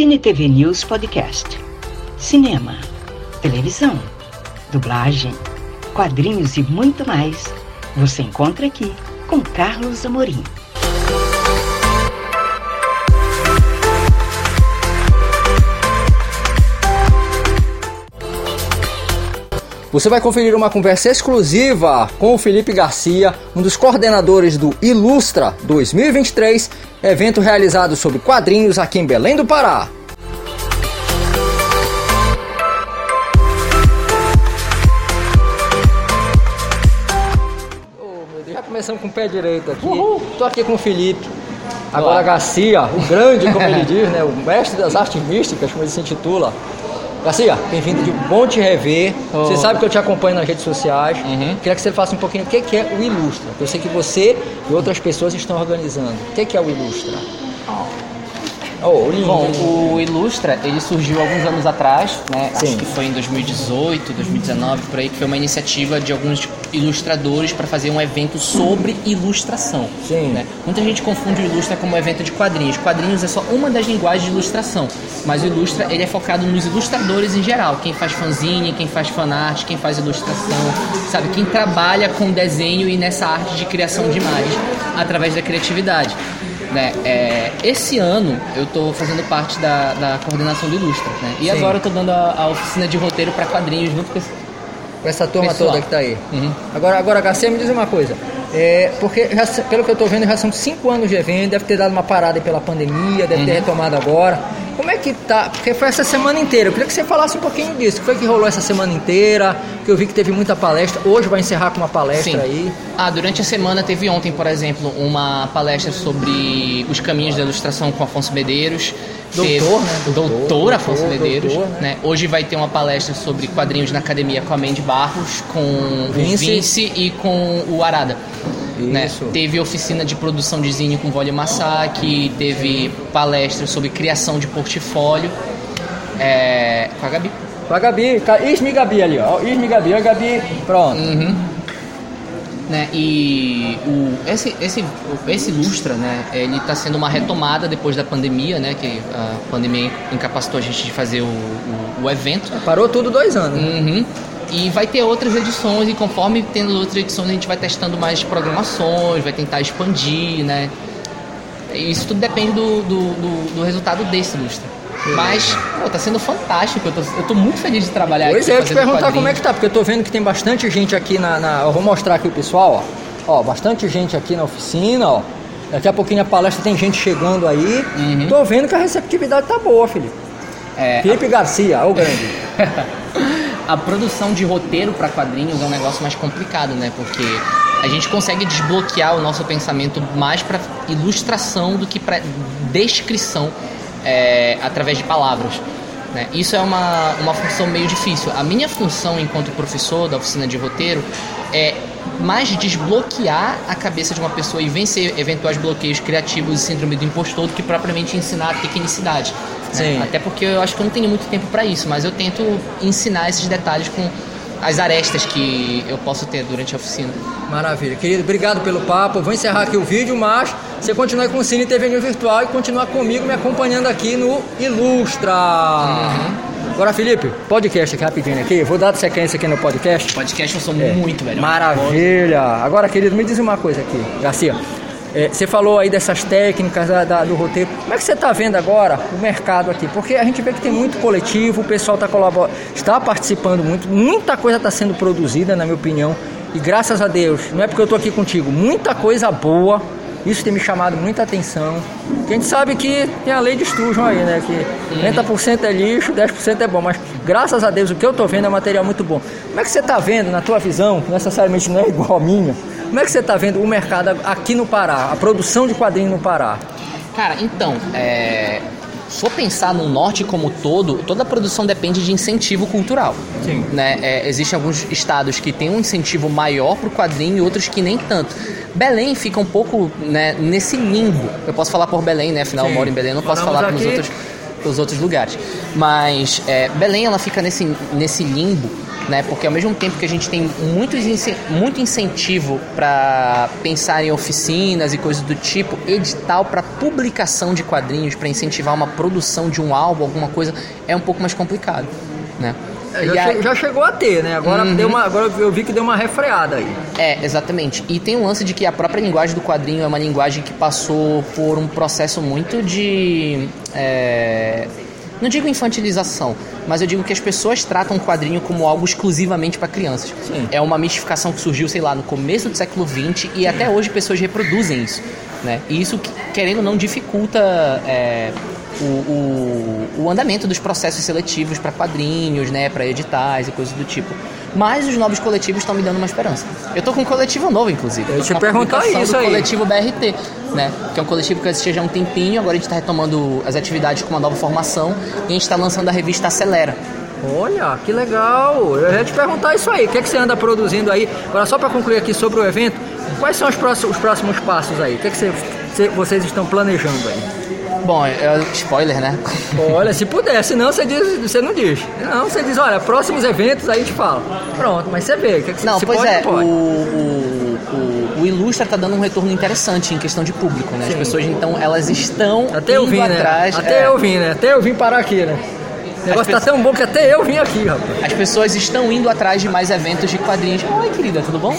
Cine TV News Podcast. Cinema, televisão, dublagem, quadrinhos e muito mais. Você encontra aqui com Carlos Amorim. Você vai conferir uma conversa exclusiva com o Felipe Garcia, um dos coordenadores do Ilustra 2023, evento realizado sobre quadrinhos aqui em Belém do Pará. Oh, já começamos com o pé direito aqui. Uhul. Tô aqui com o Felipe. Agora Olá. Garcia, o grande, como ele diz, né? O mestre das artes místicas, como ele se intitula. Garcia, bem-vindo de bom te rever. Oh. Você sabe que eu te acompanho nas redes sociais. Uhum. Queria que você faça um pouquinho o que é o Ilustra. Eu sei que você e outras pessoas estão organizando. O que é o Ilustra? Oh. Oh, Bom, o Ilustra, ele surgiu alguns anos atrás, né? Sim. Acho que foi em 2018, 2019, por aí, que foi uma iniciativa de alguns ilustradores para fazer um evento sobre ilustração. Sim. Né? Muita gente confunde o Ilustra como um evento de quadrinhos. Quadrinhos é só uma das linguagens de ilustração, mas o Ilustra, ele é focado nos ilustradores em geral. Quem faz fanzine, quem faz fanart, quem faz ilustração, sabe? Quem trabalha com desenho e nessa arte de criação de imagens através da criatividade. Né? É, esse ano eu estou fazendo parte da, da coordenação do Ilustra, né? E Sim. agora eu estou dando a, a, oficina de roteiro para quadrinhos junto com, esse, com essa turma pessoal. toda que está aí. Uhum. Agora, agora, Garcia, me diz uma coisa. É, porque, já, pelo que eu estou vendo, já são cinco anos de evento, deve ter dado uma parada pela pandemia, deve uhum. ter retomado agora. Como é que tá? Porque foi essa semana inteira. Eu queria que você falasse um pouquinho disso. O que foi que rolou essa semana inteira? Que eu vi que teve muita palestra. Hoje vai encerrar com uma palestra Sim. aí. Ah, durante a semana teve ontem, por exemplo, uma palestra sobre os caminhos da ilustração com Afonso Medeiros. Doutor, né? Doutor, doutor Afonso doutor, Medeiros. Doutor, né? né? Hoje vai ter uma palestra sobre quadrinhos na academia com a Mandy Barros, com Vince. o Vince e com o Arada. Né? Teve oficina de produção de zine com Vólio Massaki, teve palestra sobre criação de portfólio é, com a Gabi. Com a Gabi, Ismi Gabi ali, ó. Ismi Gabi, a Gabi, pronto. Uhum. Né, e o, esse, esse, esse Lustra, né, ele está sendo uma retomada depois da pandemia, né, que a pandemia incapacitou a gente de fazer o, o, o evento. Parou tudo dois anos. Uhum. E vai ter outras edições, e conforme tendo outras edições, a gente vai testando mais programações, vai tentar expandir, né? Isso tudo depende do, do, do, do resultado desse lustre. Mas, pô, tá sendo fantástico. Eu tô, eu tô muito feliz de trabalhar pois aqui. Pois é, eu te perguntar quadrinho. como é que tá, porque eu tô vendo que tem bastante gente aqui na, na. Eu vou mostrar aqui o pessoal, ó. Ó, bastante gente aqui na oficina, ó. Daqui a pouquinho a palestra tem gente chegando aí. Uhum. Tô vendo que a receptividade tá boa, Felipe. É, Felipe a... Garcia, o grande. a produção de roteiro para quadrinhos é um negócio mais complicado, né? Porque a gente consegue desbloquear o nosso pensamento mais para ilustração do que para descrição é, através de palavras. Né? Isso é uma, uma função meio difícil. A minha função enquanto professor da oficina de roteiro é mais desbloquear a cabeça de uma pessoa e vencer eventuais bloqueios criativos e síndrome do impostor do que propriamente ensinar a tecnicidade. Né? Até porque eu acho que eu não tenho muito tempo para isso, mas eu tento ensinar esses detalhes com as arestas que eu posso ter durante a oficina. Maravilha. Querido, obrigado pelo papo. vou encerrar aqui o vídeo, mas você continua com o Cine TV New Virtual e continuar comigo me acompanhando aqui no Ilustra. Uhum. Agora, Felipe, podcast aqui rapidinho aqui. Vou dar sequência aqui no podcast. Podcast eu sou é. muito melhor. Maravilha. Agora, querido, me diz uma coisa aqui, Garcia. É, você falou aí dessas técnicas da, da, do roteiro. Como é que você está vendo agora o mercado aqui? Porque a gente vê que tem muito coletivo, o pessoal está colaborando, está participando muito, muita coisa está sendo produzida, na minha opinião. E graças a Deus, não é porque eu estou aqui contigo, muita coisa boa. Isso tem me chamado muita atenção. a gente sabe que tem a lei de Sturgeon aí, né? Que 90% é lixo, 10% é bom. Mas graças a Deus o que eu estou vendo é material muito bom. Como é que você está vendo, na tua visão, que necessariamente não é igual a minha, como é que você está vendo o mercado aqui no Pará, a produção de quadrinhos no Pará? Cara, então, é... se for pensar no norte como todo, toda a produção depende de incentivo cultural. Sim. Né? É, Existem alguns estados que têm um incentivo maior para o quadrinho e outros que nem tanto. Belém fica um pouco né, nesse limbo. Eu posso falar por Belém, né? Afinal, Sim. eu moro em Belém, não posso falar pelos outros, pelos outros lugares. Mas é, Belém ela fica nesse, nesse limbo né? Porque ao mesmo tempo que a gente tem muito, muito incentivo para pensar em oficinas e coisas do tipo, edital para publicação de quadrinhos, para incentivar uma produção de um álbum, alguma coisa, é um pouco mais complicado, né? É, já, che já, chegou a ter, né? Agora, uhum. deu uma, agora eu vi que deu uma refreada aí. É, exatamente. E tem um lance de que a própria linguagem do quadrinho é uma linguagem que passou por um processo muito de. É, não digo infantilização, mas eu digo que as pessoas tratam o quadrinho como algo exclusivamente para crianças. Sim. É uma mistificação que surgiu, sei lá, no começo do século XX e até hoje pessoas reproduzem isso. Né? E isso, querendo ou não, dificulta é, o, o, o, andamento dos processos seletivos para quadrinhos, né, para editais e coisas do tipo. Mas os novos coletivos estão me dando uma esperança. Eu tô com um coletivo novo, inclusive. Eu te perguntar isso do aí. coletivo BRT, né? Que é um coletivo que existia já há um tempinho, agora a gente está retomando as atividades com uma nova formação e a gente está lançando a revista Acelera. Olha, que legal! Eu ia te perguntar isso aí. O que, é que você anda produzindo aí? Agora, só para concluir aqui sobre o evento, quais são os próximos, os próximos passos aí? O que, é que você, vocês estão planejando aí? Bom, é spoiler, né? Olha, se puder, senão você, diz, você não diz. Não, você diz, olha, próximos eventos aí te fala. Pronto, mas você vê. Que, é que não, se pois pode, é, pode. O, o, o, o Ilustra tá dando um retorno interessante em questão de público, né? Sim. As pessoas, então, elas estão Até eu vim, né? atrás. Né? Até é... eu vim, né? Até eu vim parar aqui, né? O negócio tá tão bom que até eu vim aqui, rapaz. As pessoas estão indo atrás de mais eventos de quadrinhos. Oi, querida, tudo bom?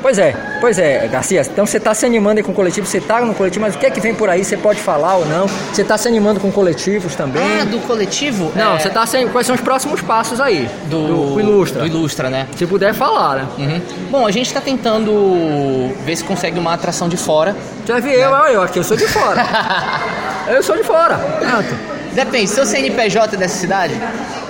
Pois é, pois é, Garcia. Então você está se animando aí com o coletivo, você está no coletivo, mas o que é que vem por aí? Você pode falar ou não? Você está se animando com coletivos também? Ah, do coletivo? Não, é... você está se... Quais são os próximos passos aí? Do, do Ilustra. Do Ilustra, né? Se puder falar, né? Uhum. Bom, a gente está tentando ver se consegue uma atração de fora. Já vi né? eu, eu aqui, eu sou de fora. eu sou de fora. Pronto. Depende, seu CNPJ é dessa cidade?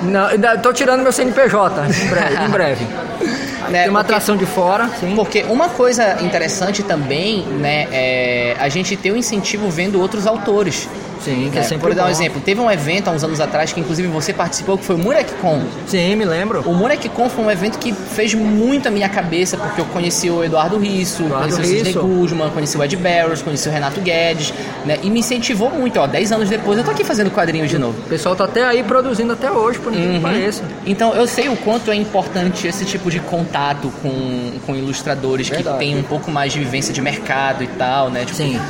Não, tô tirando meu CNPJ em breve. Em breve. Né, Tem uma porque, atração de fora, sim. Porque uma coisa interessante também, né, é a gente ter o um incentivo vendo outros autores. Sim, que é, é sempre Por dar um exemplo, teve um evento há uns anos atrás que inclusive você participou, que foi o MurekCon. Sim, me lembro. O MurekCon foi um evento que fez muito a minha cabeça, porque eu conheci o Eduardo Risso, Eduardo conheci o Sidney Guzman, conheci o Ed Barrows, conheci o Renato Guedes, né? E me incentivou muito, ó, 10 anos depois eu tô aqui fazendo quadrinhos de novo. O pessoal tá até aí produzindo até hoje, por incrível uhum. que pareça. Então eu sei o quanto é importante esse tipo de contato com, com ilustradores Verdade. que têm um pouco mais de vivência de mercado e tal, né? Tipo, Sim.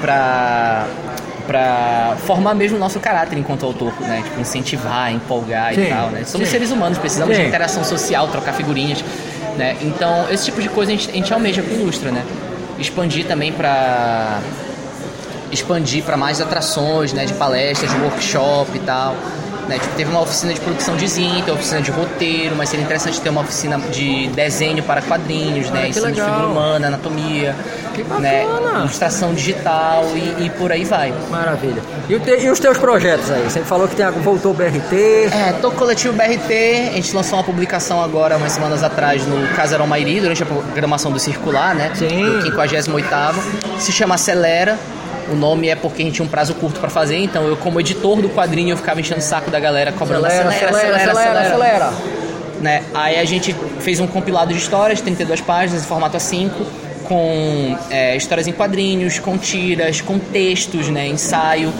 Pra para formar mesmo o nosso caráter enquanto autor, né? Tipo, incentivar, empolgar sim, e tal, né? Somos sim. seres humanos, precisamos sim. de interação social, trocar figurinhas, né? Então, esse tipo de coisa a gente, a gente almeja com Ilustra, né? Expandir também para expandir para mais atrações, né, de palestras, de workshop e tal. Né? Tipo, teve uma oficina de produção de tem uma oficina de roteiro, mas seria interessante ter uma oficina de desenho para quadrinhos, né? Ensino de figura humana, anatomia, né? ilustração digital e, e, por aí vai. Maravilha. E, te, e, os teus projetos aí? Você falou que tem, voltou o BRT. É, tô com o coletivo BRT, a gente lançou uma publicação agora, umas semanas atrás, no Casarão Mairi, durante a programação do Circular, né? Sim. Do 58 Se chama Acelera. O nome é porque a gente tinha um prazo curto para fazer, então eu, como editor do quadrinho, eu ficava enchendo o saco da galera cobrando acelera, acelera, acelera, acelera. acelera, acelera. Né? Aí a gente fez um compilado de histórias, 32 páginas, em formato A5, com é, histórias em quadrinhos, com tiras, com textos, né, ensaio.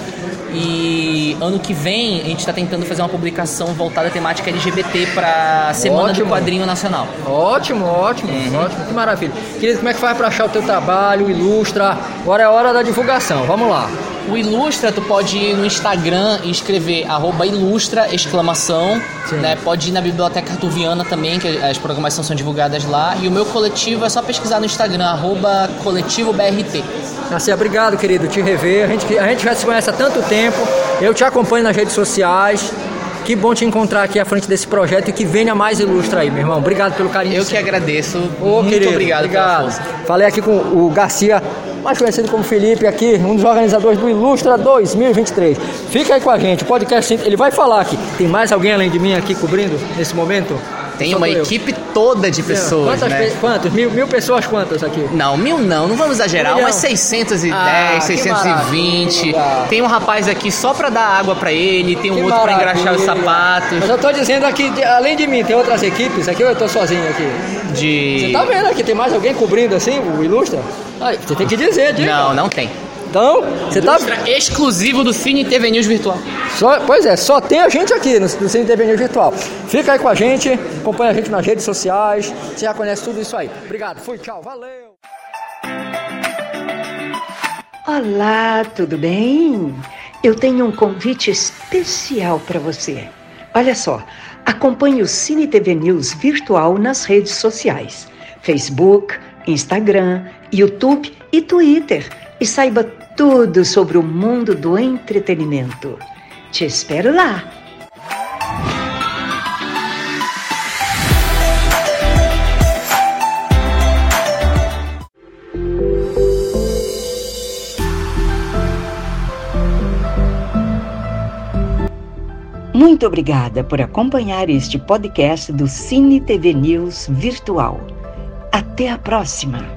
E ano que vem a gente está tentando fazer uma publicação voltada à temática LGBT para a Semana ótimo. do Quadrinho Nacional. Ótimo, ótimo, uhum. ótimo, que maravilha. Querido, como é que faz para achar o teu trabalho, ilustra? Agora é a hora da divulgação, vamos lá. O Ilustra, tu pode ir no Instagram e escrever arroba ilustra, exclamação. Né? Pode ir na Biblioteca Artuviana também, que as programações são divulgadas lá. E o meu coletivo é só pesquisar no Instagram, arroba coletivo BRT. Nascer, obrigado, querido, te rever. A gente, a gente já se conhece há tanto tempo. Eu te acompanho nas redes sociais. Que bom te encontrar aqui à frente desse projeto e que venha mais ilustra aí, meu irmão. Obrigado pelo carinho. Eu que agradeço. Ô, Muito querido, obrigado, obrigado. Falei aqui com o Garcia mais conhecido como Felipe aqui, um dos organizadores do Ilustra 2023. Fica aí com a gente, o podcast, ele vai falar aqui. Tem mais alguém além de mim aqui cobrindo nesse momento? Tem uma equipe toda de pessoas, Quantas né? Pe quantas? Mil, mil pessoas quantas aqui? Não, mil não, não vamos exagerar, umas 610, ah, 620. Tem um rapaz aqui só pra dar água pra ele, tem um que outro maravilha. pra engraxar os sapatos. Mas eu tô dizendo aqui, além de mim, tem outras equipes aqui ou eu tô sozinho aqui? De... Você tá vendo aqui, tem mais alguém cobrindo assim, o Ilustra? Aí, você tem que dizer, diga. Não, não tem. Então, você tá. exclusivo do Cine TV News Virtual. Só, pois é, só tem a gente aqui no, no Cine TV News Virtual. Fica aí com a gente, acompanha a gente nas redes sociais. Você já conhece tudo isso aí. Obrigado, fui, tchau, valeu! Olá, tudo bem? Eu tenho um convite especial para você. Olha só, acompanhe o Cine TV News virtual nas redes sociais: Facebook, Instagram, YouTube e Twitter. E saiba tudo sobre o mundo do entretenimento. Te espero lá! Muito obrigada por acompanhar este podcast do Cine TV News Virtual. Até a próxima!